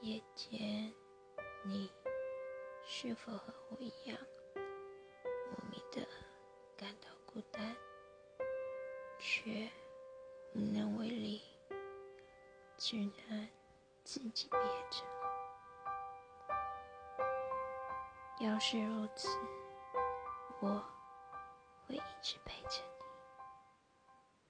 夜间你是否和我一样莫名的感到孤单却无能为力只能自己憋着。要是如此我会一直陪着你。